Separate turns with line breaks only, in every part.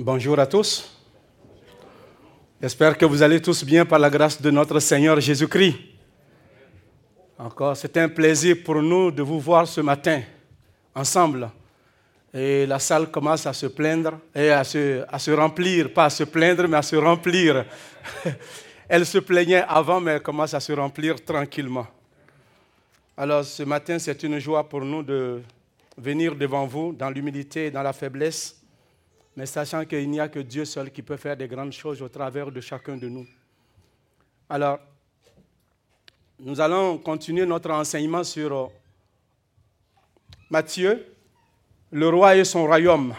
Bonjour à tous. J'espère que vous allez tous bien par la grâce de notre Seigneur Jésus-Christ. Encore, c'est un plaisir pour nous de vous voir ce matin ensemble. Et la salle commence à se plaindre et à se, remplir, pas à se plaindre, mais à se remplir. elle se plaignait avant, mais elle commence à se remplir tranquillement. Alors ce matin, c'est une joie pour nous de venir devant vous dans l'humilité dans la faiblesse mais sachant qu'il n'y a que Dieu seul qui peut faire des grandes choses au travers de chacun de nous. Alors, nous allons continuer notre enseignement sur euh, Matthieu, le roi et son royaume.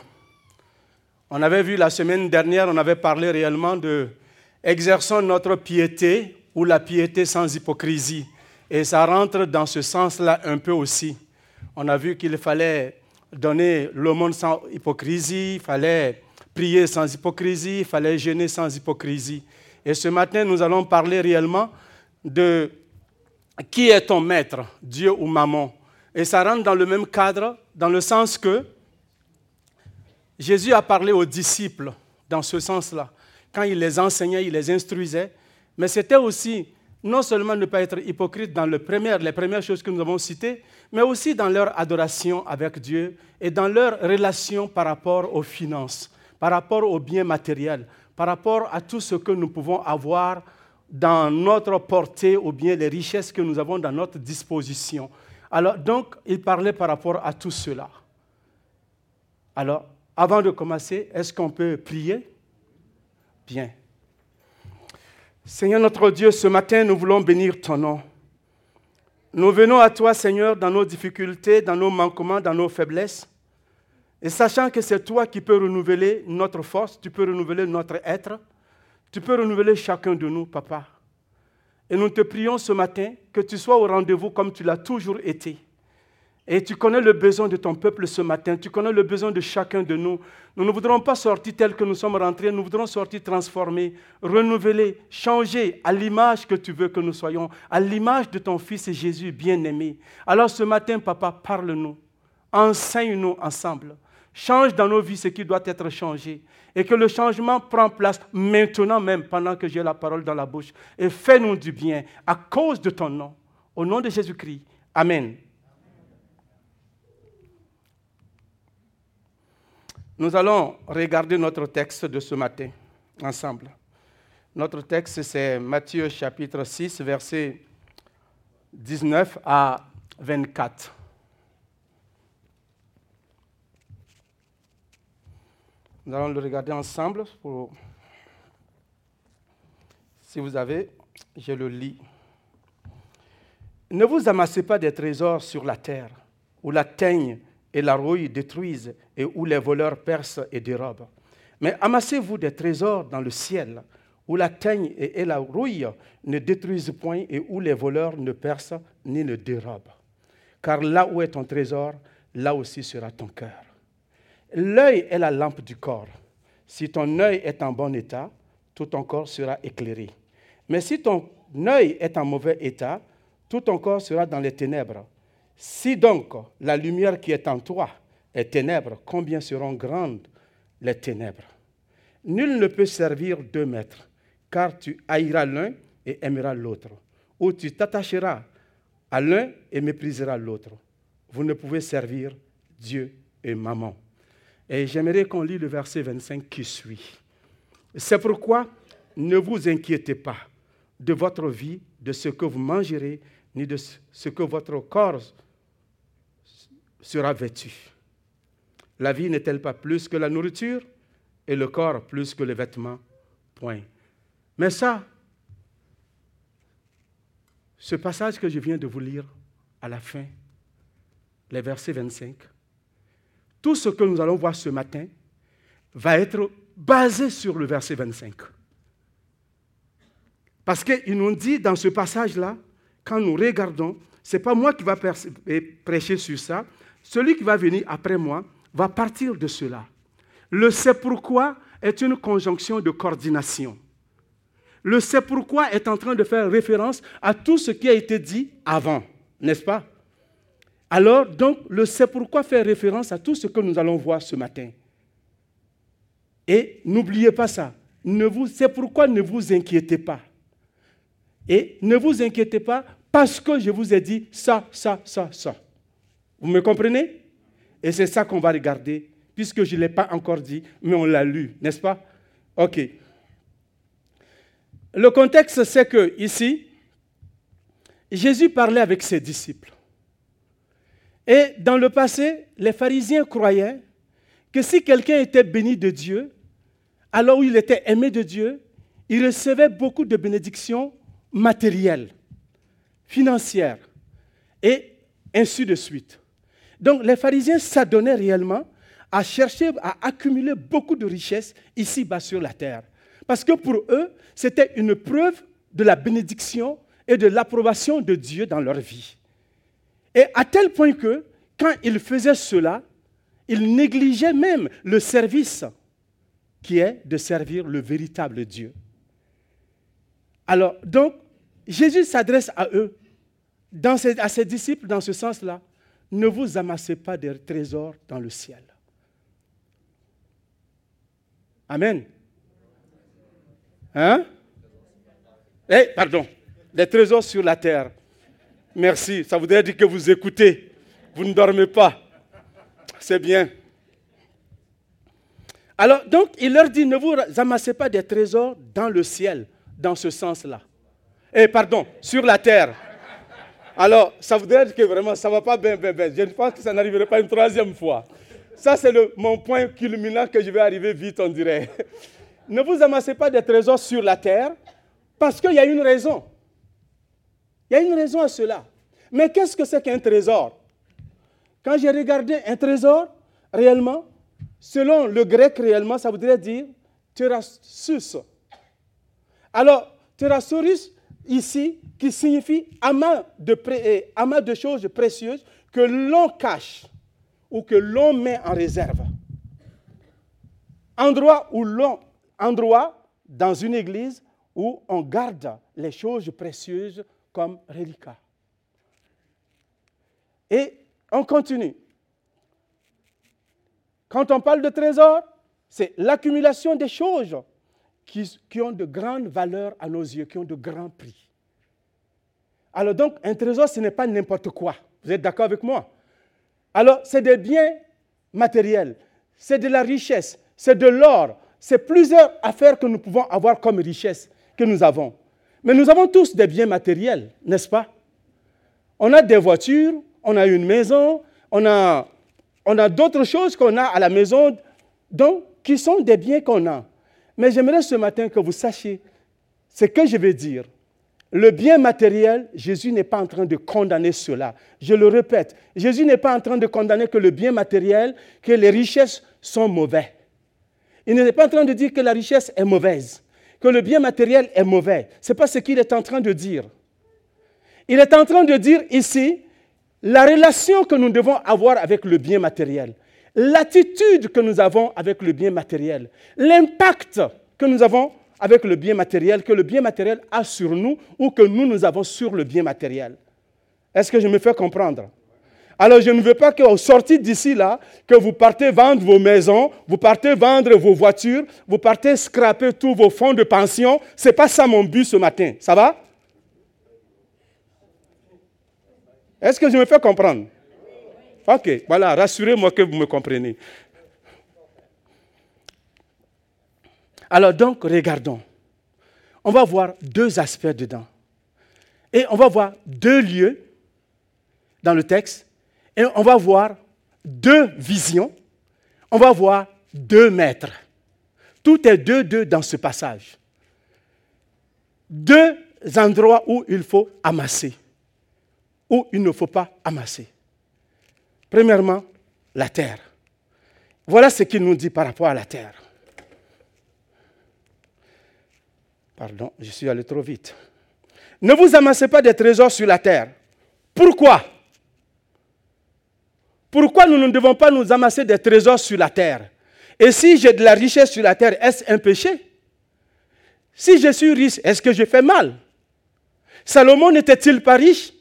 On avait vu la semaine dernière, on avait parlé réellement de exerçons notre piété ou la piété sans hypocrisie. Et ça rentre dans ce sens-là un peu aussi. On a vu qu'il fallait donner le monde sans hypocrisie, il fallait prier sans hypocrisie, il fallait gêner sans hypocrisie. Et ce matin, nous allons parler réellement de qui est ton maître, Dieu ou maman. Et ça rentre dans le même cadre, dans le sens que Jésus a parlé aux disciples dans ce sens-là. Quand il les enseignait, il les instruisait, mais c'était aussi non seulement ne pas être hypocrite dans les premières choses que nous avons citées, mais aussi dans leur adoration avec Dieu et dans leur relation par rapport aux finances, par rapport aux biens matériels, par rapport à tout ce que nous pouvons avoir dans notre portée ou bien les richesses que nous avons dans notre disposition. Alors, donc, il parlait par rapport à tout cela. Alors, avant de commencer, est-ce qu'on peut prier? Bien. Seigneur notre Dieu, ce matin, nous voulons bénir ton nom. Nous venons à toi, Seigneur, dans nos difficultés, dans nos manquements, dans nos faiblesses. Et sachant que c'est toi qui peux renouveler notre force, tu peux renouveler notre être, tu peux renouveler chacun de nous, Papa. Et nous te prions ce matin que tu sois au rendez-vous comme tu l'as toujours été. Et tu connais le besoin de ton peuple ce matin, tu connais le besoin de chacun de nous. Nous ne voudrons pas sortir tel que nous sommes rentrés, nous voudrons sortir transformés, renouvelés, changés à l'image que tu veux que nous soyons, à l'image de ton Fils Jésus bien-aimé. Alors ce matin, papa, parle-nous, enseigne-nous ensemble. Change dans nos vies ce qui doit être changé. Et que le changement prend place maintenant même, pendant que j'ai la parole dans la bouche. Et fais-nous du bien à cause de ton nom. Au nom de Jésus-Christ. Amen. Nous allons regarder notre texte de ce matin ensemble. Notre texte, c'est Matthieu chapitre 6, versets 19 à 24. Nous allons le regarder ensemble. Si vous avez, je le lis. Ne vous amassez pas des trésors sur la terre, où la teigne et la rouille détruisent et où les voleurs percent et dérobent. Mais amassez-vous des trésors dans le ciel, où la teigne et la rouille ne détruisent point et où les voleurs ne percent ni ne dérobent. Car là où est ton trésor, là aussi sera ton cœur. L'œil est la lampe du corps. Si ton œil est en bon état, tout ton corps sera éclairé. Mais si ton œil est en mauvais état, tout ton corps sera dans les ténèbres. Si donc la lumière qui est en toi est ténèbres, combien seront grandes les ténèbres? Nul ne peut servir deux maîtres, car tu haïras l'un et aimeras l'autre, ou tu t'attacheras à l'un et mépriseras l'autre. Vous ne pouvez servir Dieu et maman. Et j'aimerais qu'on lit le verset 25 qui suit. C'est pourquoi ne vous inquiétez pas de votre vie, de ce que vous mangerez, ni de ce que votre corps sera vêtu. La vie n'est-elle pas plus que la nourriture et le corps plus que les vêtements? Point. Mais ça, ce passage que je viens de vous lire à la fin, les versets 25, tout ce que nous allons voir ce matin va être basé sur le verset 25. Parce qu'il nous dit dans ce passage-là, quand nous regardons, ce n'est pas moi qui va prêcher sur ça, celui qui va venir après moi va partir de cela. Le c'est pourquoi est une conjonction de coordination. Le c'est pourquoi est en train de faire référence à tout ce qui a été dit avant, n'est-ce pas? Alors, donc, le c'est pourquoi fait référence à tout ce que nous allons voir ce matin. Et n'oubliez pas ça. C'est pourquoi ne vous inquiétez pas. Et ne vous inquiétez pas parce que je vous ai dit ça, ça, ça, ça. Vous me comprenez? Et c'est ça qu'on va regarder, puisque je ne l'ai pas encore dit, mais on l'a lu, n'est-ce pas? Ok. Le contexte, c'est que ici, Jésus parlait avec ses disciples. Et dans le passé, les pharisiens croyaient que si quelqu'un était béni de Dieu, alors il était aimé de Dieu, il recevait beaucoup de bénédictions matérielles, financières, et ainsi de suite. Donc les pharisiens s'adonnaient réellement à chercher à accumuler beaucoup de richesses ici-bas sur la terre. Parce que pour eux, c'était une preuve de la bénédiction et de l'approbation de Dieu dans leur vie. Et à tel point que, quand ils faisaient cela, ils négligeaient même le service qui est de servir le véritable Dieu. Alors, donc, Jésus s'adresse à eux, à ses disciples dans ce sens-là. Ne vous amassez pas des trésors dans le ciel. Amen. Hein? Eh, pardon, des trésors sur la terre. Merci, ça voudrait dire que vous écoutez, vous ne dormez pas. C'est bien. Alors, donc, il leur dit, ne vous amassez pas des trésors dans le ciel, dans ce sens-là. Eh, pardon, sur la terre. Alors, ça voudrait dire que vraiment, ça ne va pas bien, bien, bien. Je pense que ça n'arriverait pas une troisième fois. Ça, c'est mon point culminant que je vais arriver vite, on dirait. ne vous amassez pas des trésors sur la terre, parce qu'il y a une raison. Il y a une raison à cela. Mais qu'est-ce que c'est qu'un trésor? Quand j'ai regardé un trésor, réellement, Selon le grec réellement, ça voudrait dire terassus. Alors, terasaurus, ici, qui signifie amas de, eh, amas de choses précieuses que l'on cache ou que l'on met en réserve. Endroit où l'on, endroit dans une église où on garde les choses précieuses comme reliquats. Et on continue. Quand on parle de trésor, c'est l'accumulation des choses qui, ont de grandes valeurs à nos yeux, qui ont de grands prix. Alors donc, un trésor, ce n'est pas n'importe quoi. Vous êtes d'accord avec moi? Alors, c'est des biens matériels, c'est de la richesse, c'est de l'or, c'est plusieurs affaires que nous pouvons avoir comme richesse que nous avons. Mais nous avons tous des biens matériels, n'est-ce pas? On a des voitures, on a une maison, on a on a d'autres choses qu'on a à la maison, donc, qui sont des biens qu'on a. Mais j'aimerais ce matin que vous sachiez ce que je vais dire. Le bien matériel, Jésus n'est pas en train de condamner cela. Je le répète, Jésus n'est pas en train de condamner que le bien matériel, que les richesses sont mauvais. Il n'est pas en train de dire que la richesse est mauvaise, que le bien matériel est mauvais. Ce n'est pas ce qu'il est en train de dire. Il est en train de dire ici la relation que nous devons avoir avec le bien matériel, l'attitude que nous avons avec le bien matériel, l'impact que nous avons avec le bien matériel, que le bien matériel a sur nous ou que nous, nous avons sur le bien matériel. Est-ce que je me fais comprendre? Alors je ne veux pas qu'au sorti d'ici là, que vous partez vendre vos maisons, vous partez vendre vos voitures, vous partez scraper tous vos fonds de pension. Ce n'est pas ça mon but ce matin. Ça va? Est-ce que je me fais comprendre? Ok, voilà, rassurez-moi que vous me comprenez. Alors donc, regardons. On va voir deux aspects dedans. Et on va voir deux lieux dans le texte. Et on va voir deux visions. On va voir deux maîtres. Tout est deux, deux dans ce passage. Deux endroits où il faut amasser où il ne faut pas amasser. Premièrement, la terre. Voilà ce qu'il nous dit par rapport à la terre. Pardon, je suis allé trop vite. Ne vous amassez pas des trésors sur la terre. Pourquoi? Pourquoi nous ne devons pas nous amasser des trésors sur la terre? Et si j'ai de la richesse sur la terre, est-ce un péché? Si je suis riche, est-ce que je fais mal? Salomon n'était-il pas riche?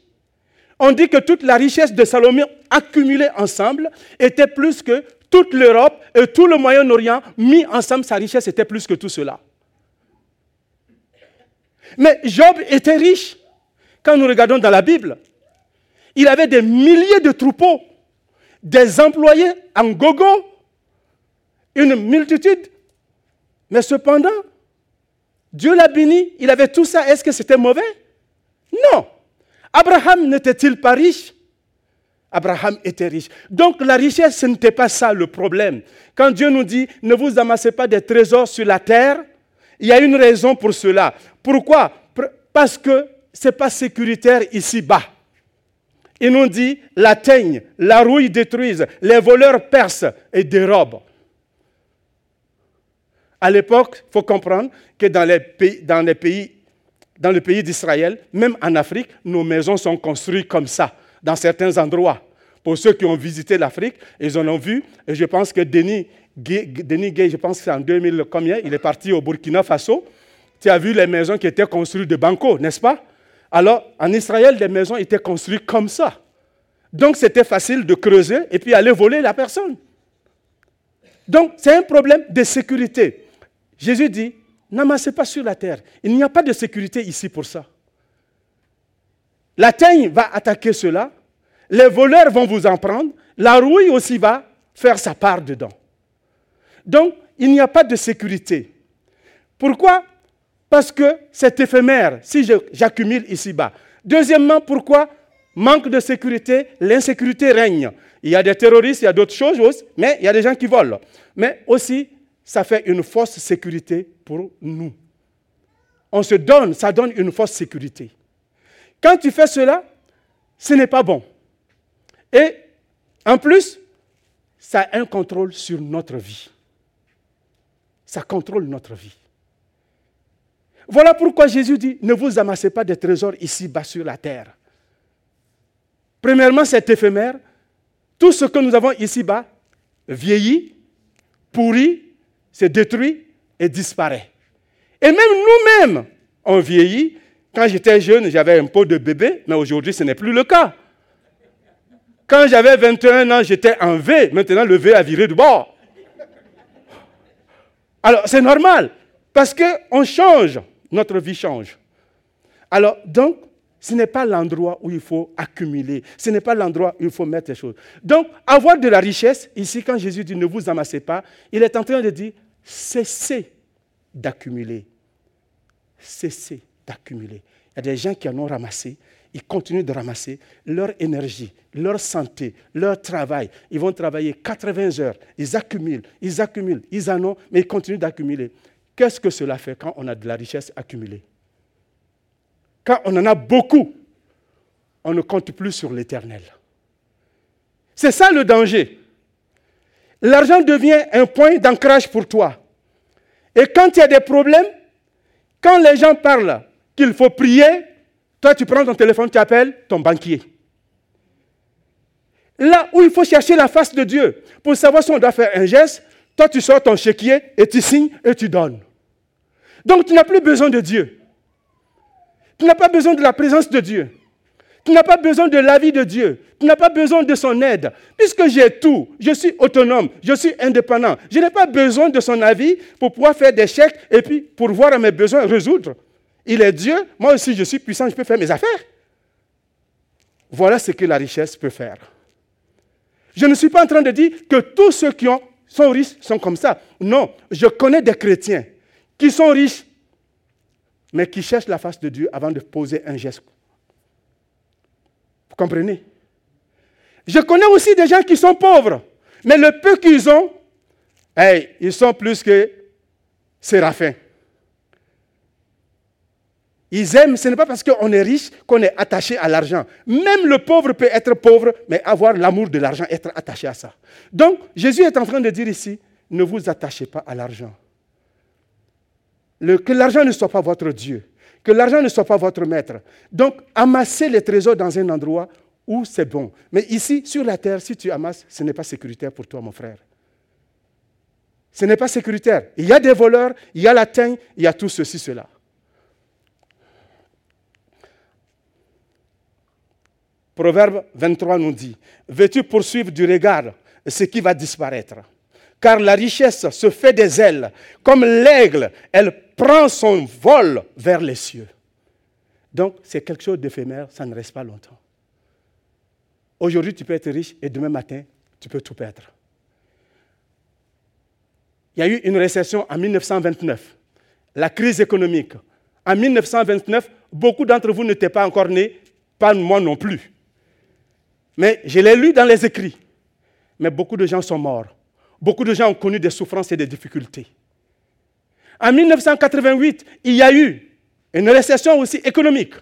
On dit que toute la richesse de Salomon accumulée ensemble était plus que toute l'Europe et tout le Moyen-Orient, mis ensemble, sa richesse était plus que tout cela. Mais Job était riche. Quand nous regardons dans la Bible, il avait des milliers de troupeaux, des employés en gogo, une multitude. Mais cependant, Dieu l'a béni, il avait tout ça. Est-ce que c'était mauvais? Non. Abraham n'était-il pas riche? Abraham était riche. Donc la richesse, ce n'était pas ça le problème. Quand Dieu nous dit, ne vous amassez pas des trésors sur la terre, il y a une raison pour cela. Pourquoi? Parce que ce n'est pas sécuritaire ici-bas. Il nous dit, la teigne, la rouille détruisent, les voleurs percent et dérobent. À l'époque, il faut comprendre que dans les pays, dans les pays, dans le pays d'Israël, même en Afrique, nos maisons sont construites comme ça, dans certains endroits. Pour ceux qui ont visité l'Afrique, ils en ont vu, et je pense que Denis Gay, Denis Gay je pense que c'est en 2000 combien, il est parti au Burkina Faso. Tu as vu les maisons qui étaient construites de banco, n'est-ce pas? Alors, en Israël, les maisons étaient construites comme ça. Donc, c'était facile de creuser et puis aller voler la personne. Donc, c'est un problème de sécurité. Jésus dit, n'amassez pas sur la terre. Il n'y a pas de sécurité ici pour ça. La teigne va attaquer cela, les voleurs vont vous en prendre, la rouille aussi va faire sa part dedans. Donc, il n'y a pas de sécurité. Pourquoi? Parce que c'est éphémère si j'accumule ici-bas. Deuxièmement, pourquoi? Manque de sécurité, l'insécurité règne. Il y a des terroristes, il y a d'autres choses mais il y a des gens qui volent. Mais aussi, ça fait une fausse sécurité pour nous. On se donne, ça donne une fausse sécurité. Quand tu fais cela, ce n'est pas bon. Et en plus, ça a un contrôle sur notre vie. Ça contrôle notre vie. Voilà pourquoi Jésus dit, ne vous amassez pas des trésors ici-bas sur la terre. Premièrement, c'est éphémère. Tout ce que nous avons ici-bas vieillit, pourrit, se détruit et disparaît. Et même nous-mêmes, on vieillit. Quand j'étais jeune, j'avais un pot de bébé, mais aujourd'hui, ce n'est plus le cas. Quand j'avais 21 ans, j'étais en V. Maintenant, le V a viré du bord. Alors, c'est normal, parce qu'on change, notre vie change. Alors, donc, ce n'est pas l'endroit où il faut accumuler. Ce n'est pas l'endroit où il faut mettre les choses. Donc, avoir de la richesse, ici, quand Jésus dit ne vous amassez pas, il est en train de dire cessez d'accumuler. Cessez d'accumuler. Il y a des gens qui en ont ramassé, ils continuent de ramasser leur énergie, leur santé, leur travail. Ils vont travailler 80 heures, ils accumulent, ils accumulent, ils en ont, mais ils continuent d'accumuler. Qu'est-ce que cela fait quand on a de la richesse accumulée? Quand on en a beaucoup, on ne compte plus sur l'éternel. C'est ça le danger. L'argent devient un point d'ancrage pour toi. Et quand il y a des problèmes, quand les gens parlent qu'il faut prier, toi tu prends ton téléphone, tu appelles ton banquier. Là où il faut chercher la face de Dieu pour savoir si on doit faire un geste, toi tu sors ton chéquier et tu signes et tu donnes. Donc tu n'as plus besoin de Dieu. Tu n'as pas besoin de la présence de Dieu. Tu n'as pas besoin de l'avis de Dieu. Tu n'as pas besoin de son aide. Puisque j'ai tout, je suis autonome, je suis indépendant. Je n'ai pas besoin de son avis pour pouvoir faire des chèques et puis pour voir mes besoins résoudre. Il est Dieu, moi aussi je suis puissant, je peux faire mes affaires. Voilà ce que la richesse peut faire. Je ne suis pas en train de dire que tous ceux qui ont, sont riches sont comme ça. Non, je connais des chrétiens qui sont riches, mais qui cherchent la face de Dieu avant de poser un geste comprenez? Je connais aussi des gens qui sont pauvres, mais le peu qu'ils ont, ils sont plus que séraphins. Ils aiment, ce n'est pas parce qu'on est riche qu'on est attaché à l'argent. Même le pauvre peut être pauvre, mais avoir l'amour de l'argent, être attaché à ça. Donc, Jésus est en train de dire ici, ne vous attachez pas à l'argent. que l'argent ne soit pas votre Dieu que l'argent ne soit pas votre maître. Donc, amassez les trésors dans un endroit où c'est bon. Mais ici, sur la terre, si tu amasses, ce n'est pas sécuritaire pour toi, mon frère. Ce n'est pas sécuritaire. Il y a des voleurs, il y a la teigne, il y a tout ceci, cela. Proverbe 23 nous dit, veux-tu poursuivre du regard ce qui va disparaître? Car la richesse se fait des ailes. Comme l'aigle, elle prend son vol vers les cieux. Donc, c'est quelque chose d'éphémère, ça ne reste pas longtemps. Aujourd'hui, tu peux être riche et demain matin, tu peux tout perdre. Il y a eu une récession en 1929, la crise économique. En 1929, beaucoup d'entre vous n'étaient pas encore nés, pas moi non plus. Mais je l'ai lu dans les écrits. Mais beaucoup de gens sont morts. Beaucoup de gens ont connu des souffrances et des difficultés. En 1988, il y a eu une récession aussi économique.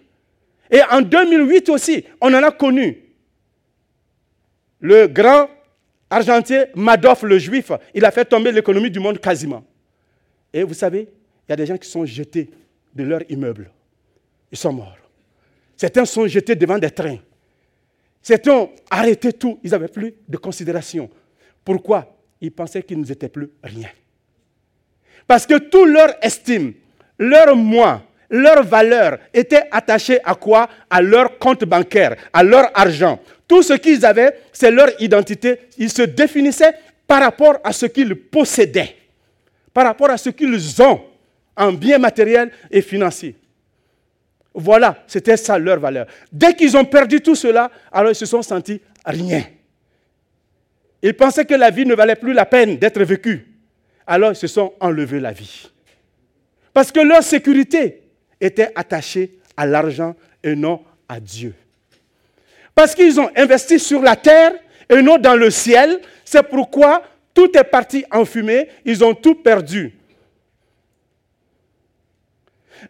Et en 2008 aussi, on en a connu. Le grand argentier Madoff, le juif, il a fait tomber l'économie du monde quasiment. Et vous savez, il y a des gens qui sont jetés de leur immeuble. Ils sont morts. Certains sont jetés devant des trains. Certains ont arrêté tout. Ils n'avaient plus de considération. Pourquoi? Ils pensaient qu'ils n'étaient plus rien. Parce que toute leur estime, leur moi, leur valeur était attachée à quoi? À leur compte bancaire, à leur argent. Tout ce qu'ils avaient, c'est leur identité. Ils se définissaient par rapport à ce qu'ils possédaient, par rapport à ce qu'ils ont en biens matériels et financiers. Voilà, c'était ça leur valeur. Dès qu'ils ont perdu tout cela, alors ils se sont sentis rien. Ils pensaient que la vie ne valait plus la peine d'être vécue. Alors ils se sont enlevés la vie. Parce que leur sécurité était attachée à l'argent et non à Dieu. Parce qu'ils ont investi sur la terre et non dans le ciel, c'est pourquoi tout est parti en fumée, ils ont tout perdu.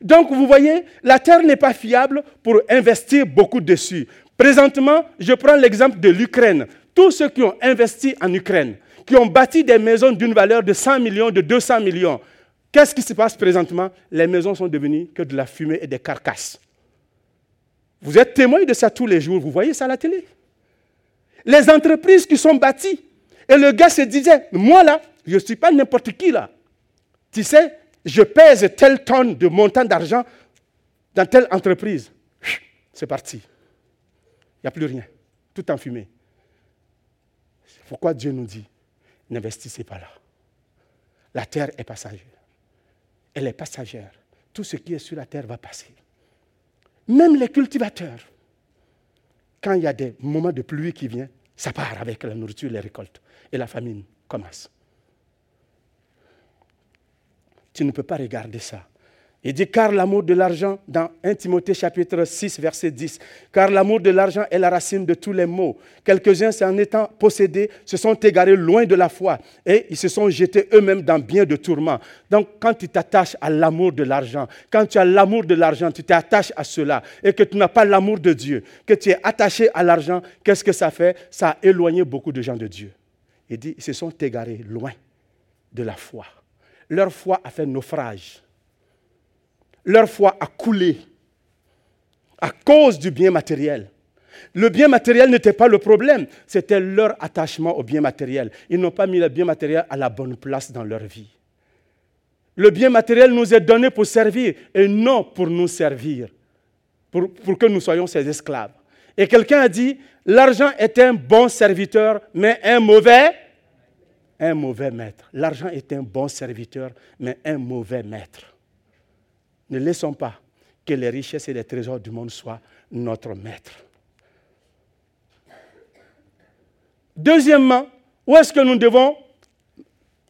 Donc vous voyez, la terre n'est pas fiable pour investir beaucoup dessus. Présentement, je prends l'exemple de l'Ukraine. Tous ceux qui ont investi en Ukraine, qui ont bâti des maisons d'une valeur de 100 millions, de 200 millions, qu'est-ce qui se passe présentement? Les maisons sont devenues que de la fumée et des carcasses. Vous êtes témoin de ça tous les jours, vous voyez ça à la télé? Les entreprises qui sont bâties. Et le gars se disait, moi là, je ne suis pas n'importe qui là. Tu sais, je pèse tel tonne de montant d'argent dans telle entreprise. C'est parti. Il n'y a plus rien. Tout en fumée. pourquoi Dieu nous dit, n'investissez pas là. La terre est passagère. Elle est passagère. Tout ce qui est sur la terre va passer. Même les cultivateurs, quand il y a des moments de pluie qui viennent, ça part avec la nourriture, les récoltes. Et la famine commence. Tu ne peux pas regarder ça. Il dit, car l'amour de l'argent, dans 1 Timothée chapitre 6, verset 10, car l'amour de l'argent est la racine de tous les maux. Quelques-uns, en étant possédés, se sont égarés loin de la foi et ils se sont jetés eux-mêmes dans bien de tourments. Donc, quand tu t'attaches à l'amour de l'argent, quand tu as l'amour de l'argent, tu t'attaches à cela et que tu n'as pas l'amour de Dieu, que tu es attaché à l'argent, qu'est-ce que ça fait? Ça a éloigné beaucoup de gens de Dieu. Il dit, ils se sont égarés loin de la foi leur foi a fait naufrage. Leur foi a coulé à cause du bien matériel. Le bien matériel n'était pas le problème, c'était leur attachement au bien matériel. Ils n'ont pas mis le bien matériel à la bonne place dans leur vie. Le bien matériel nous est donné pour servir et non pour nous servir, pour, pour que nous soyons ses esclaves. Et quelqu'un a dit, l'argent est un bon serviteur, mais un mauvais un mauvais maître. L'argent est un bon serviteur, mais un mauvais maître. Ne laissons pas que les richesses et les trésors du monde soient notre maître. Deuxièmement, où est-ce que nous devons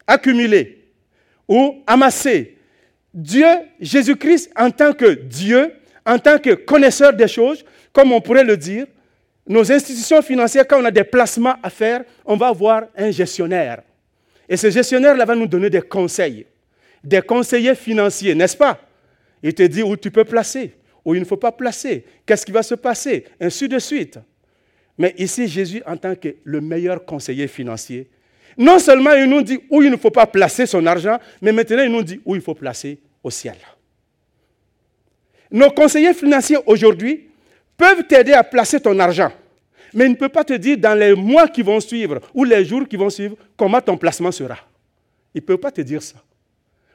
accumuler ou amasser Dieu, Jésus-Christ, en tant que Dieu, en tant que connaisseur des choses, comme on pourrait le dire, nos institutions financières, quand on a des placements à faire, on va avoir un gestionnaire. Et ce gestionnaire-là va nous donner des conseils, des conseillers financiers, n'est-ce pas? Il te dit où tu peux placer, où il ne faut pas placer, qu'est-ce qui va se passer, ainsi de suite. Mais ici, Jésus, en tant que le meilleur conseiller financier, non seulement il nous dit où il ne faut pas placer son argent, mais maintenant il nous dit où il faut placer au ciel. Nos conseillers financiers aujourd'hui peuvent t'aider à placer ton argent mais il ne peut pas te dire dans les mois qui vont suivre ou les jours qui vont suivre comment ton placement sera. Il ne peut pas te dire ça.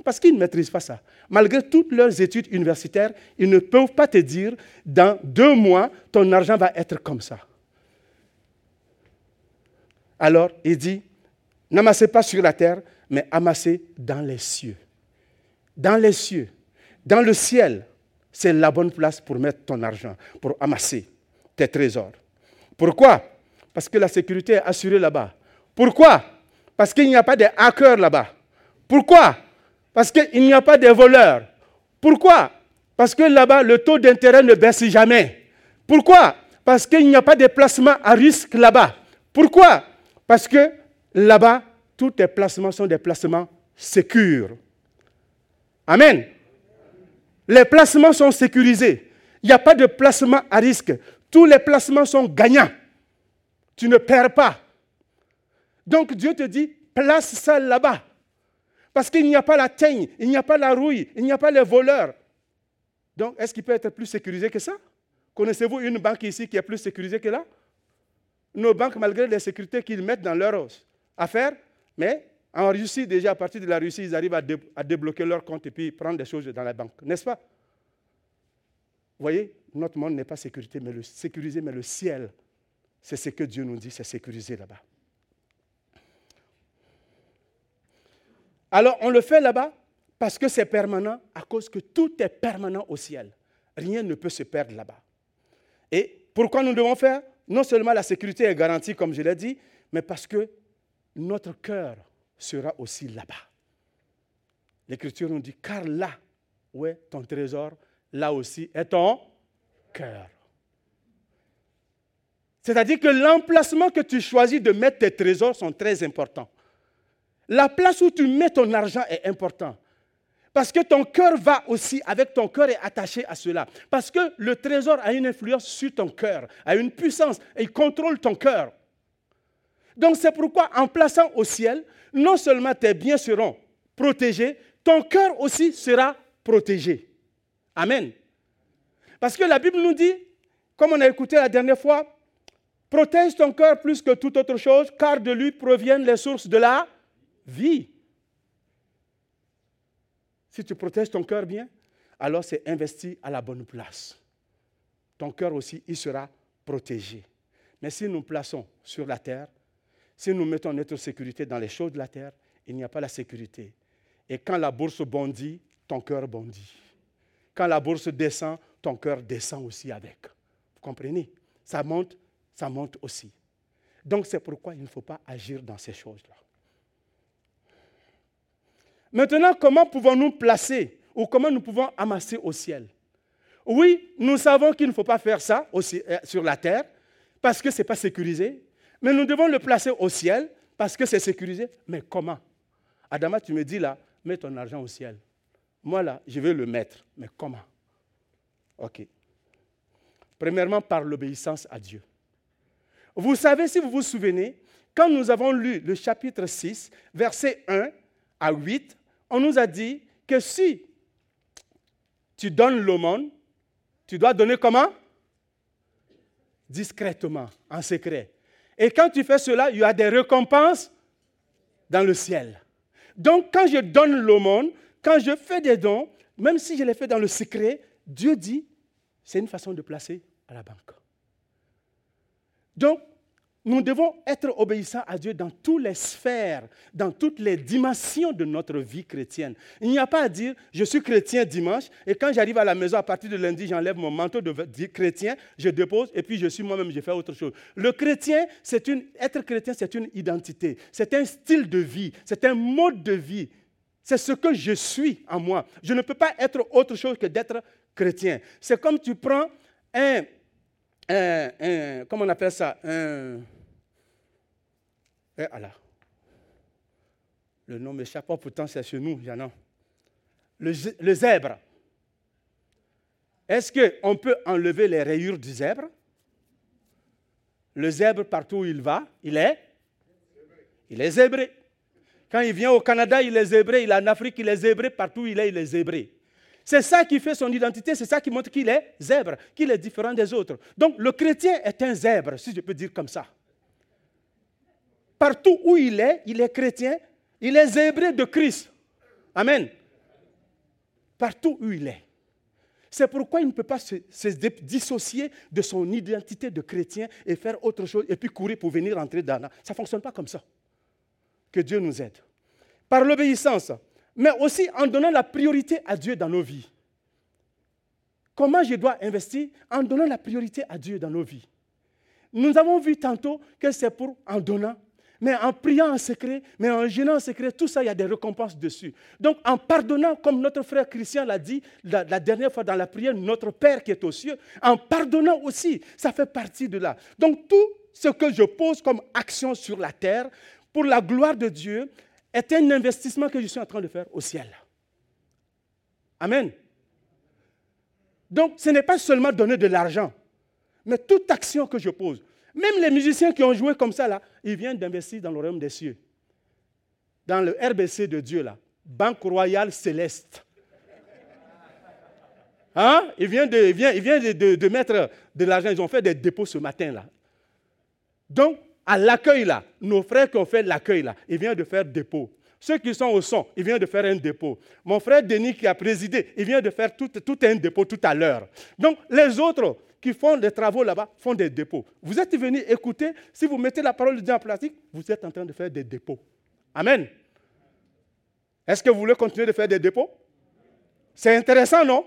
Parce qu'ils ne maîtrisent pas ça. Malgré toutes leurs études universitaires, ils ne peuvent pas te dire dans deux mois, ton argent va être comme ça. Alors, il dit, n'amassez pas sur la terre, mais amassez dans les cieux. Dans les cieux, dans le ciel, c'est la bonne place pour mettre ton argent, pour amasser tes trésors. Pourquoi? Parce que la sécurité est assurée là-bas. Pourquoi? Parce qu'il n'y a pas de hackers là-bas. Pourquoi? Parce qu'il n'y a pas de voleurs. Pourquoi? Parce que là-bas, le taux d'intérêt ne baisse jamais. Pourquoi? Parce qu'il n'y a pas de placement à risque là-bas. Pourquoi? Parce que là-bas, tous tes placements sont des placements sécures. Amen. Les placements sont sécurisés. Il n'y a pas de placement à risque. Tous les placements sont gagnants. Tu ne perds pas. Donc Dieu te dit, place ça là-bas. Parce qu'il n'y a pas la teigne, il n'y a pas la rouille, il n'y a pas les voleurs. Donc, est-ce qu'il peut être plus sécurisé que ça? Connaissez-vous une banque ici qui est plus sécurisée que là? Nos banques, malgré les sécurités qu'ils mettent dans leurs affaires, mais en Russie, déjà à partir de la Russie, ils arrivent à, débloquer leur compte et puis prendre des choses dans la banque, n'est-ce pas? Vous voyez, notre monde n'est pas sécurité, mais le, sécurisé, mais le ciel, c'est ce que Dieu nous dit, c'est sécurisé là-bas. Alors on le fait là-bas parce que c'est permanent, à cause que tout est permanent au ciel. Rien ne peut se perdre là-bas. Et pourquoi nous devons faire? Non seulement la sécurité est garantie, comme je l'ai dit, mais parce que notre cœur sera aussi là-bas. L'Écriture nous dit, car là où est ton trésor, là aussi est ton cœur. C'est-à-dire que l'emplacement que tu choisis de mettre tes trésors sont très importants. La place où tu mets ton argent est important. Parce que ton cœur va aussi, avec ton cœur est attaché à cela. Parce que le trésor a une influence sur ton cœur, a une puissance, et il contrôle ton cœur. Donc c'est pourquoi en plaçant au ciel, non seulement tes biens seront protégés, ton cœur aussi sera protégé. Amen. Parce que la Bible nous dit, comme on a écouté la dernière fois, protège ton cœur plus que toute autre chose, car de lui proviennent les sources de la vie. Si tu protèges ton cœur bien, alors c'est investi à la bonne place. Ton cœur aussi, il sera protégé. Mais si nous plaçons sur la terre, si nous mettons notre sécurité dans les choses de la terre, il n'y a pas la sécurité. Et quand la bourse bondit, ton cœur bondit. Quand la bourse descend, ton cœur descend aussi avec. Vous comprenez? Ça monte, ça monte aussi. Donc c'est pourquoi il ne faut pas agir dans ces choses-là. Maintenant, comment pouvons-nous placer ou comment nous pouvons amasser au ciel? Oui, nous savons qu'il ne faut pas faire ça euh, sur la terre parce que ce n'est pas sécurisé, mais nous devons le placer au ciel parce que c'est sécurisé. Mais comment? Adama, tu me dis là, mets ton argent au ciel. Moi là, je vais le mettre. Mais comment? Ok. Premièrement, par l'obéissance à Dieu. Vous savez, si vous vous souvenez, quand nous avons lu le chapitre 6, versets 1 à 8, on nous a dit que si tu donnes l'aumône, tu dois donner comment? Discrètement, en secret. Et quand tu fais cela, il y a des récompenses dans le ciel. Donc quand je donne l'aumône, quand je fais des dons, même si je les fais dans le secret, Dieu dit, c'est une façon de placer à la banque. Donc, nous devons être obéissants à Dieu dans toutes les sphères, dans toutes les dimensions de notre vie chrétienne. Il n'y a pas à dire, je suis chrétien dimanche, et quand j'arrive à la maison à partir de lundi, j'enlève mon manteau de chrétien, je dépose, et puis je suis moi-même, je fais autre chose. Le chrétien, c'est une, être chrétien, c'est une identité, c'est un style de vie, c'est un mode de vie. C'est ce que je suis en moi. Je ne peux pas être autre chose que d'être chrétien. C'est comme tu prends un, un, comment on appelle ça? Eh, le nom m'échappe pas, pourtant c'est chez nous, il le zèbre. Est-ce qu'on peut enlever les rayures du zèbre? Le zèbre, partout où il va, il est? Il est zébré. Quand il vient au Canada, il est zébré. Il est en Afrique, il est zébré. Partout où il est, il est zébré. C'est ça qui fait son identité, c'est ça qui montre qu'il est zèbre, qu'il est différent des autres. Donc le chrétien est un zèbre, si je peux dire comme ça. Partout où il est, il est chrétien, il est zébré de Christ. Amen. Partout où il est. C'est pourquoi il ne peut pas se, dissocier de son identité de chrétien et faire autre chose et puis courir pour venir entrer dans la... Ça ne fonctionne pas comme ça. Que Dieu nous aide. Par l'obéissance, mais aussi en donnant la priorité à Dieu dans nos vies. Comment je dois investir En donnant la priorité à Dieu dans nos vies? Nous avons vu tantôt que c'est pour en donnant, mais en priant en secret, mais en gênant en secret, tout ça, il y a des récompenses dessus. Donc en pardonnant, comme notre frère Christian l'a dit la, la, dernière fois dans la prière, notre Père qui est aux cieux, en pardonnant aussi, ça fait partie de là. Donc tout ce que je pose comme action sur la terre, pour la gloire de Dieu, est un investissement que je suis en train de faire au ciel. Amen. Donc, ce n'est pas seulement donner de l'argent, mais toute action que je pose. Même les musiciens qui ont joué comme ça, là, ils viennent d'investir dans le royaume des cieux. Dans le RBC de Dieu, là. Banque royale céleste. Hein? Ils viennent, de, mettre de l'argent. Ils ont fait des dépôts ce matin, là. Donc, à l'accueil, là, nos frères qui ont fait l'accueil, là, ils viennent de faire dépôt. Ceux qui sont au son, ils viennent de faire un dépôt. Mon frère Denis qui a présidé, il vient de faire tout, un dépôt tout à l'heure. Donc les autres qui font des travaux là-bas font des dépôts. Vous êtes venus écouter, si vous mettez la parole de Dieu en pratique, vous êtes en train de faire des dépôts. Amen. Est-ce que vous voulez continuer de faire des dépôts? C'est intéressant, non?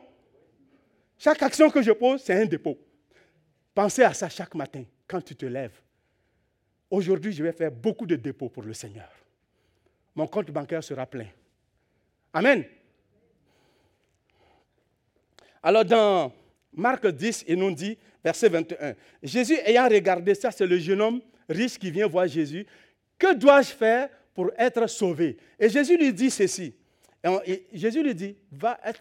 Chaque action que je pose, c'est un dépôt. Pensez à ça chaque matin quand tu te lèves. Aujourd'hui, je vais faire beaucoup de dépôts pour le Seigneur mon compte bancaire sera plein. Amen. Alors dans Marc 10, il nous dit, verset 21, Jésus ayant regardé ça, c'est le jeune homme riche qui vient voir Jésus. Que dois-je faire pour être sauvé? Et Jésus lui dit ceci. Et Jésus lui dit,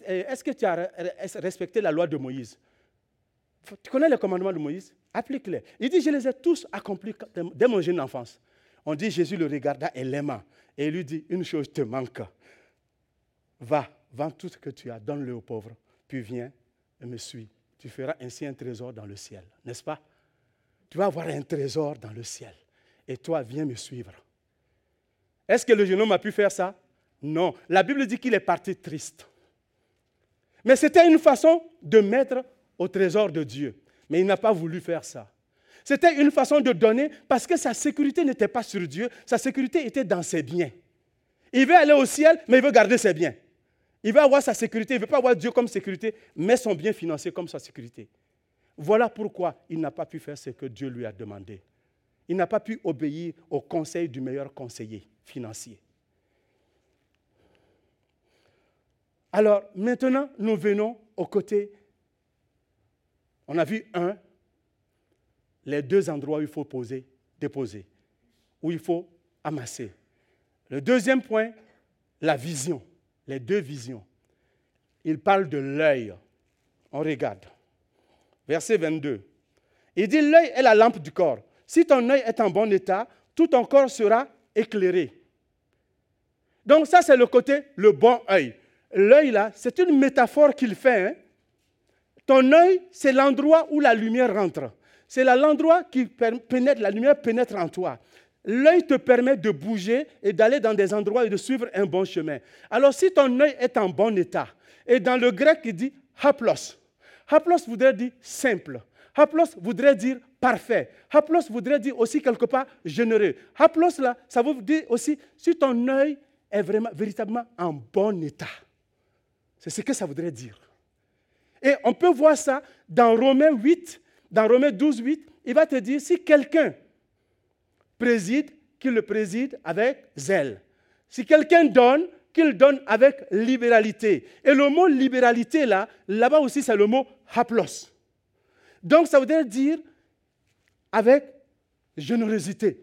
est-ce que tu as respecté la loi de Moïse? Tu connais les commandements de Moïse? Applique-les. Il dit, je les ai tous accomplis dès mon jeune enfance. On dit, Jésus le regarda et l'aima. Et il lui dit, une chose te manque. Va, vends tout ce que tu as, donne-le aux pauvres, puis viens et me suis. Tu feras ainsi un trésor dans le ciel, n'est-ce pas? Tu vas avoir un trésor dans le ciel. Et toi, viens me suivre. Est-ce que le jeune homme a pu faire ça? Non. La Bible dit qu'il est parti triste. Mais c'était une façon de mettre au trésor de Dieu. Mais il n'a pas voulu faire ça. C'était une façon de donner parce que sa sécurité n'était pas sur Dieu, sa sécurité était dans ses biens. Il veut aller au ciel, mais il veut garder ses biens. Il veut avoir sa sécurité, il ne veut pas avoir Dieu comme sécurité, mais son bien financier comme sa sécurité. Voilà pourquoi il n'a pas pu faire ce que Dieu lui a demandé. Il n'a pas pu obéir au conseil du meilleur conseiller financier. Alors maintenant, nous venons au côté. On a vu un, les deux endroits où il faut poser, déposer, où il faut amasser. Le deuxième point, la vision, les deux visions. Il parle de l'œil. On regarde. Verset 22. Il dit, l'œil est la lampe du corps. Si ton œil est en bon état, tout ton corps sera éclairé. Donc ça, c'est le côté, le bon œil. L'œil, là, c'est une métaphore qu'il fait. Hein. Ton œil, c'est l'endroit où la lumière rentre. C'est l'endroit qui pénètre, la lumière pénètre en toi. L'œil te permet de bouger et d'aller dans des endroits et de suivre un bon chemin. Alors si ton œil est en bon état, et dans le grec il dit haplos, haplos voudrait dire simple, haplos voudrait dire parfait, haplos voudrait dire aussi quelque part généreux. Haplos là, ça veut dire aussi si ton œil est vraiment, véritablement en bon état. C'est ce que ça voudrait dire. Et on peut voir ça dans Romains 8, dans Romains 12, 8, il va te dire si quelqu'un préside, qu'il le préside avec zèle. Si quelqu'un donne, qu'il donne avec libéralité. Et le mot libéralité, là, là-bas aussi, c'est le mot haplos. Donc, ça veut dire avec générosité.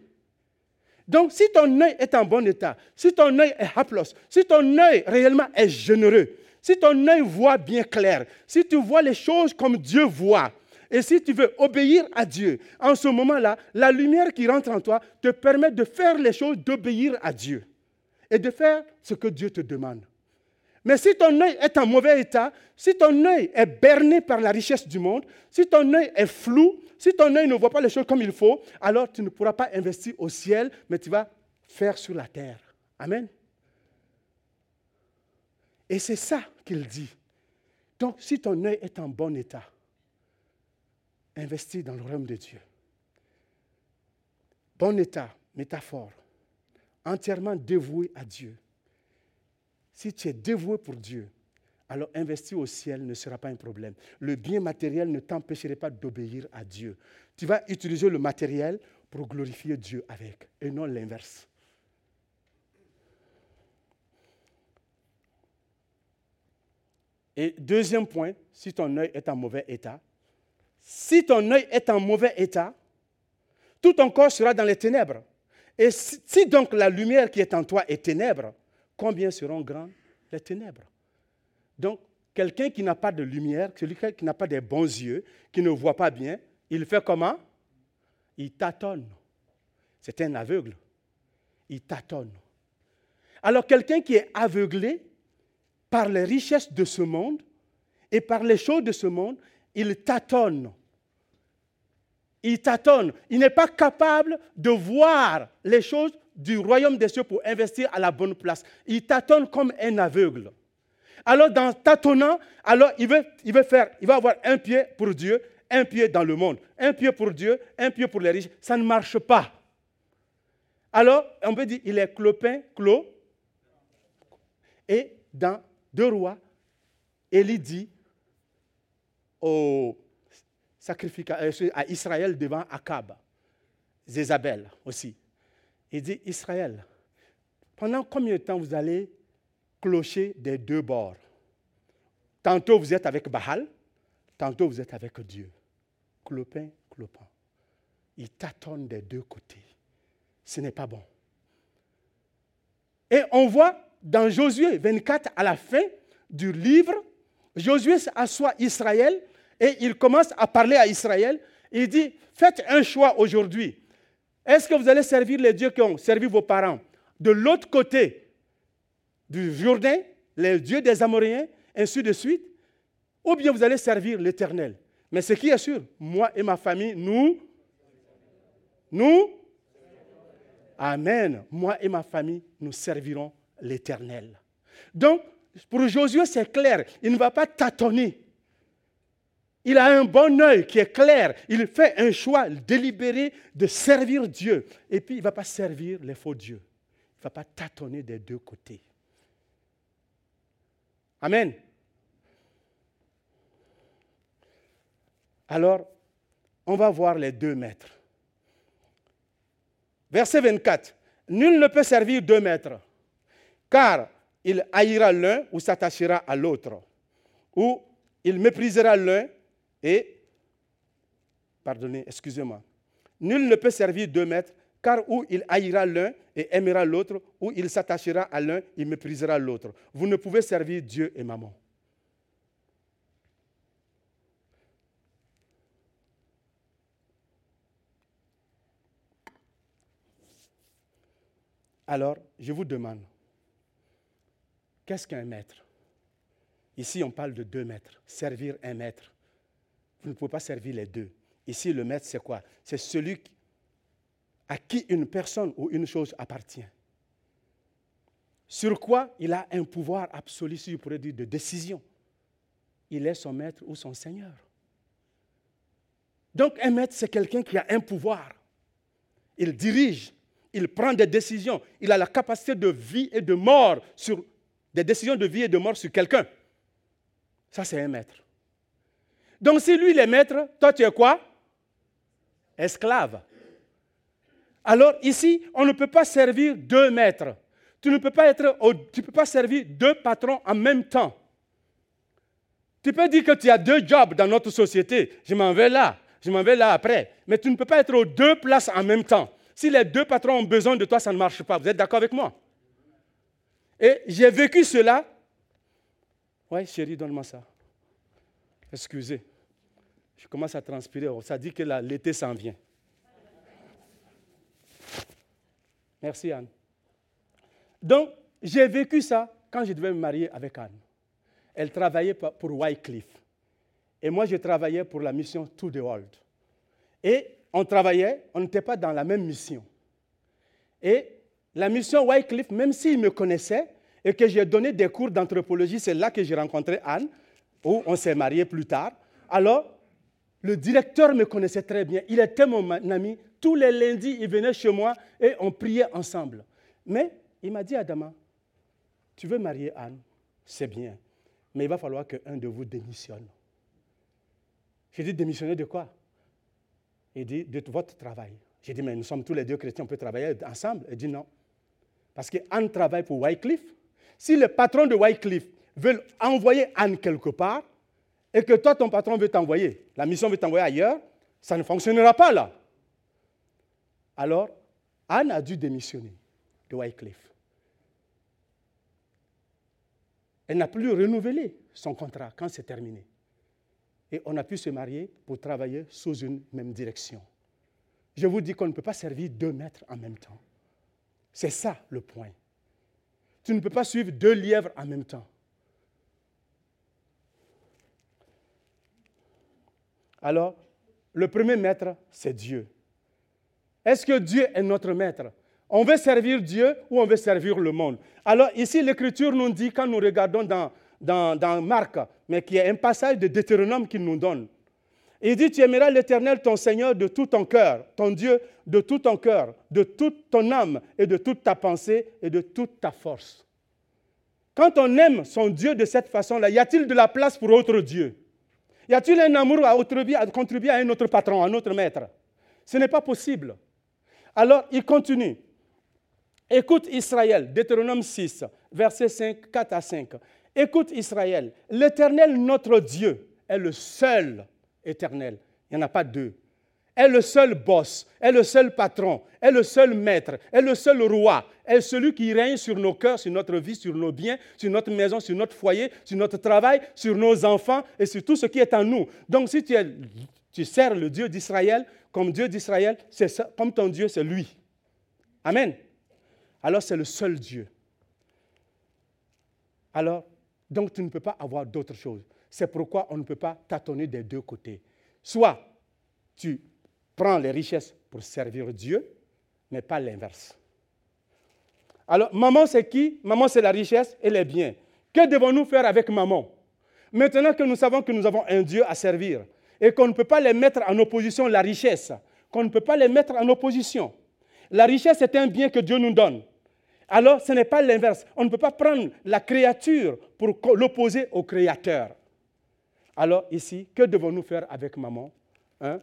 Donc, si ton œil est en bon état, si ton œil est haplos, si ton œil réellement est généreux, si ton œil voit bien clair, si tu vois les choses comme Dieu voit, et si tu veux obéir à Dieu, en ce moment-là, la lumière qui rentre en toi te permet de faire les choses, d'obéir à Dieu et de faire ce que Dieu te demande. Mais si ton œil est en mauvais état, si ton œil est berné par la richesse du monde, si ton œil est flou, si ton œil ne voit pas les choses comme il faut, alors tu ne pourras pas investir au ciel, mais tu vas faire sur la terre. Amen. Et c'est ça qu'il dit. Donc, si ton œil est en bon état, investis dans le royaume de Dieu. Bon état, métaphore, entièrement dévoué à Dieu. Si tu es dévoué pour Dieu, alors investir au ciel ne sera pas un problème. Le bien matériel ne t'empêcherait pas d'obéir à Dieu. Tu vas utiliser le matériel pour glorifier Dieu avec, et non l'inverse. Et deuxième point, si ton œil est en mauvais état, si ton œil est en mauvais état, tout ton corps sera dans les ténèbres. Et si, donc la lumière qui est en toi est ténèbres, combien seront grandes les ténèbres? Donc, quelqu'un qui n'a pas de lumière, celui qui n'a pas des bons yeux, qui ne voit pas bien, il fait comment? Il tâtonne. C'est un aveugle. Il tâtonne. Alors, quelqu'un qui est aveuglé par les richesses de ce monde et par les choses de ce monde, il tâtonne. Il tâtonne. Il n'est pas capable de voir les choses du royaume des cieux pour investir à la bonne place. Il tâtonne comme un aveugle. Alors, dans tâtonnant, alors il veut, faire, il va avoir un pied pour Dieu, un pied dans le monde, un pied pour Dieu, un pied pour les riches. Ça ne marche pas. Alors, on peut dire, il est clopin, clos. Et dans Deux Rois, Élie dit, au euh, à Israël devant Akab, Zézabel aussi. Il dit, Israël, pendant combien de temps vous allez clocher des deux bords? Tantôt vous êtes avec Baal, tantôt vous êtes avec Dieu. Clopin, clopin. Il tâtonne des deux côtés. Ce n'est pas bon. Et on voit dans Josué 24, à la fin du livre, Josué assoit Israël et il commence à parler à Israël. Il dit, faites un choix aujourd'hui. Est-ce que vous allez servir les dieux qui ont servi vos parents? De l'autre côté du Jourdain, les dieux des Amoréens, ainsi de suite, ou bien vous allez servir l'Éternel? Mais ce qui est sûr, moi et ma famille, nous, nous, Amen, moi et ma famille, nous servirons l'Éternel. Donc, pour Josué, c'est clair, il ne va pas tâtonner. Il a un bon œil qui est clair. Il fait un choix délibéré de servir Dieu. Et puis, il ne va pas servir les faux dieux. Il ne va pas tâtonner des deux côtés. Amen. Alors, on va voir les deux maîtres. Verset 24. Nul ne peut servir deux maîtres, car il haïra l'un ou s'attachera à l'autre, ou il méprisera l'un et, pardonnez, excusez-moi, nul ne peut servir deux maîtres, car ou il haïra l'un et aimera l'autre, ou il s'attachera à l'un et méprisera l'autre. Vous ne pouvez servir Dieu et maman. Alors, je vous demande, qu'est-ce qu'un maître? Ici, on parle de deux maîtres, servir un maître. Vous ne pouvez pas servir les deux. Ici, le maître, c'est quoi? C'est celui à qui une personne ou une chose appartient. Sur quoi il a un pouvoir absolu, si je pourrais dire, de décision. Il est son maître ou son seigneur. Donc un maître, c'est quelqu'un qui a un pouvoir. Il dirige, il prend des décisions, il a la capacité de vie et de mort sur des décisions de vie et de mort sur quelqu'un. Ça, c'est un maître. Donc si lui, il est maître, toi, tu es quoi? Esclave. Alors ici, on ne peut pas servir deux maîtres. Tu ne peux pas, être, tu peux pas servir deux patrons en même temps. Tu peux dire que tu as deux jobs dans notre société. Je m'en vais là, je m'en vais là après. Mais tu ne peux pas être aux deux places en même temps. Si les deux patrons ont besoin de toi, ça ne marche pas. Vous êtes d'accord avec moi? Et j'ai vécu cela. Oui, chérie, donne-moi ça. Excusez. Je commence à transpirer. Ça dit que l'été s'en vient. Merci Anne. Donc, j'ai vécu ça quand je devais me marier avec Anne. Elle travaillait pour Wycliffe. Et moi, je travaillais pour la mission To the World. Et on travaillait, on n'était pas dans la même mission. Et la mission Wycliffe, même s'il me connaissait et que j'ai donné des cours d'anthropologie, c'est là que j'ai rencontré Anne, où on s'est marié plus tard. Alors, le directeur me connaissait très bien. Il était mon ami. Tous les lundis, il venait chez moi et on priait ensemble. Mais il m'a dit, Adama, tu veux marier Anne? C'est bien. Mais il va falloir qu'un de vous démissionne. J'ai dit, démissionner de quoi? Il dit, de votre travail. J'ai dit, mais nous sommes tous les deux chrétiens, on peut travailler ensemble Il dit, non. Parce qu'Anne travaille pour Wycliffe. Si le patron de Wycliffe veut envoyer Anne quelque part, et que toi, ton patron veut t'envoyer, la mission veut t'envoyer ailleurs, ça ne fonctionnera pas là. Alors, Anne a dû démissionner de Wycliffe. Elle n'a plus renouvelé son contrat quand c'est terminé. Et on a pu se marier pour travailler sous une même direction. Je vous dis qu'on ne peut pas servir deux maîtres en même temps. C'est ça le point. Tu ne peux pas suivre deux lièvres en même temps. Alors, le premier maître, c'est Dieu. Est-ce que Dieu est notre maître? On veut servir Dieu ou on veut servir le monde? Alors ici, l'Écriture nous dit, quand nous regardons dans, dans, Marc, mais qui est un passage de Deutéronome qu'il nous donne, il dit, tu aimeras l'Éternel, ton Seigneur, de tout ton cœur, ton Dieu, de tout ton cœur, de toute ton âme et de toute ta pensée et de toute ta force. Quand on aime son Dieu de cette façon-là, y a-t-il de la place pour autre Dieu? Y a-t-il un amour à, à contribuer à un autre patron, à un autre maître? Ce n'est pas possible. Alors, il continue. Écoute Israël, Deutéronome 6, versets 5, 4 à 5. Écoute Israël, l'Éternel, notre Dieu, est le seul éternel. Il n'y en a pas deux. Est le seul boss, est le seul patron, est le seul maître, est le seul roi, est celui qui règne sur nos cœurs, sur notre vie, sur nos biens, sur notre maison, sur notre foyer, sur notre travail, sur nos enfants et sur tout ce qui est en nous. Donc si tu, es, tu sers le Dieu d'Israël comme Dieu d'Israël, c'est comme ton Dieu, c'est lui. Amen. Alors c'est le seul Dieu. Alors, donc tu ne peux pas avoir d'autre chose. C'est pourquoi on ne peut pas tâtonner des deux côtés. Soit tu prends les richesses pour servir Dieu, mais pas l'inverse. Alors, maman, c'est qui? Maman, c'est la richesse et les biens. Que devons-nous faire avec maman? Maintenant que nous savons que nous avons un Dieu à servir et qu'on ne peut pas les mettre en opposition, la richesse, qu'on ne peut pas les mettre en opposition. La richesse est un bien que Dieu nous donne. Alors, ce n'est pas l'inverse. On ne peut pas prendre la créature pour l'opposer au créateur. Alors ici, que devons-nous faire avec maman hein?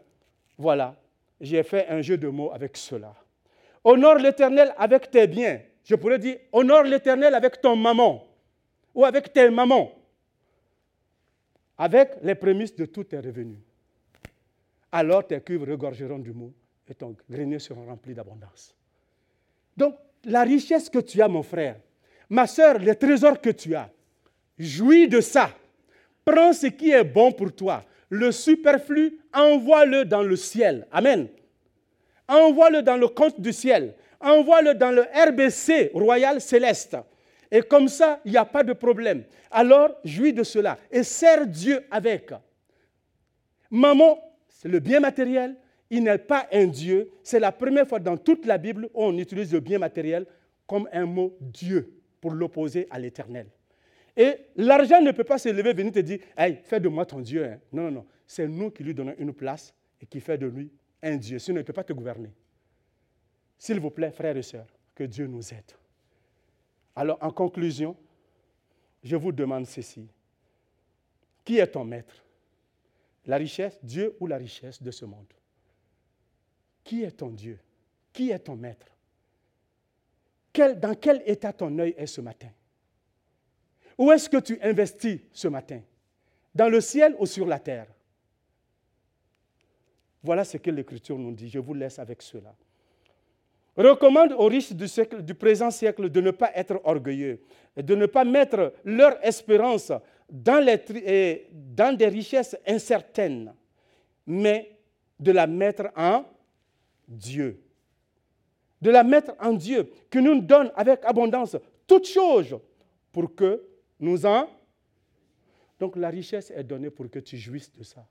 Voilà, j'ai fait un jeu de mots avec cela. Honore l'Éternel avec tes biens. Je pourrais dire, honore l'Éternel avec ton maman ou avec tes mamans, avec les prémices de tous tes revenus. Alors tes cuves regorgeront du mot et ton grenier sera rempli d'abondance. Donc, la richesse que tu as, mon frère, ma soeur, les trésors que tu as, jouis de ça. Prends ce qui est bon pour toi. Le superflu, envoie-le dans le ciel. Amen. Envoie-le dans le compte du ciel. Envoie-le dans le RBC, Royal Céleste. Et comme ça, il n'y a pas de problème. Alors, jouis de cela et sers Dieu avec. Maman, c'est le bien matériel. Il n'est pas un Dieu. C'est la première fois dans toute la Bible où on utilise le bien matériel comme un mot Dieu pour l'opposer à l'éternel. Et l'argent ne peut pas se lever, venir te dire, hey, fais de moi ton Dieu. Hein. Non, non, non. C'est nous qui lui donnons une place et qui fait de lui un Dieu. Sinon, il ne peut pas te gouverner. S'il vous plaît, frères et sœurs, que Dieu nous aide. Alors, en conclusion, je vous demande ceci. Qui est ton maître? La richesse, Dieu ou la richesse de ce monde? Qui est ton Dieu? Qui est ton maître? Dans quel état ton œil est ce matin? Où est-ce que tu investis ce matin? Dans le ciel ou sur la terre? Voilà ce que l'Écriture nous dit. Je vous laisse avec cela. Recommande aux riches du, présent siècle de ne pas être orgueilleux, de ne pas mettre leur espérance dans, dans des richesses incertaines, mais de la mettre en Dieu. De la mettre en Dieu, qui nous donne avec abondance toutes choses pour que nous en. Donc la richesse est donnée pour que tu jouisses de ça.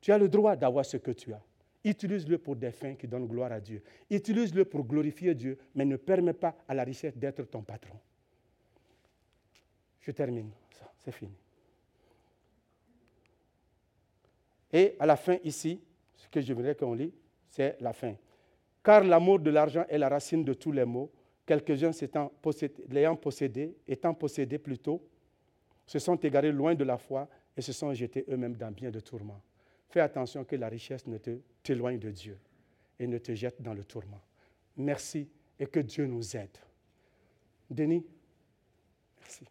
Tu as le droit d'avoir ce que tu as. Utilise-le pour des fins qui donnent gloire à Dieu. Utilise-le pour glorifier Dieu, mais ne permets pas à la richesse d'être ton patron. Je termine. C'est fini. Et à la fin ici, ce que je voudrais qu'on lit, c'est la fin. Car l'amour de l'argent est la racine de tous les maux Quelques-uns l'ayant possédé, étant possédés plutôt, se sont égarés loin de la foi et se sont jetés eux-mêmes dans bien de tourments. Fais attention que la richesse ne t'éloigne de Dieu et ne te jette dans le tourment. Merci et que Dieu nous aide. Denis, merci.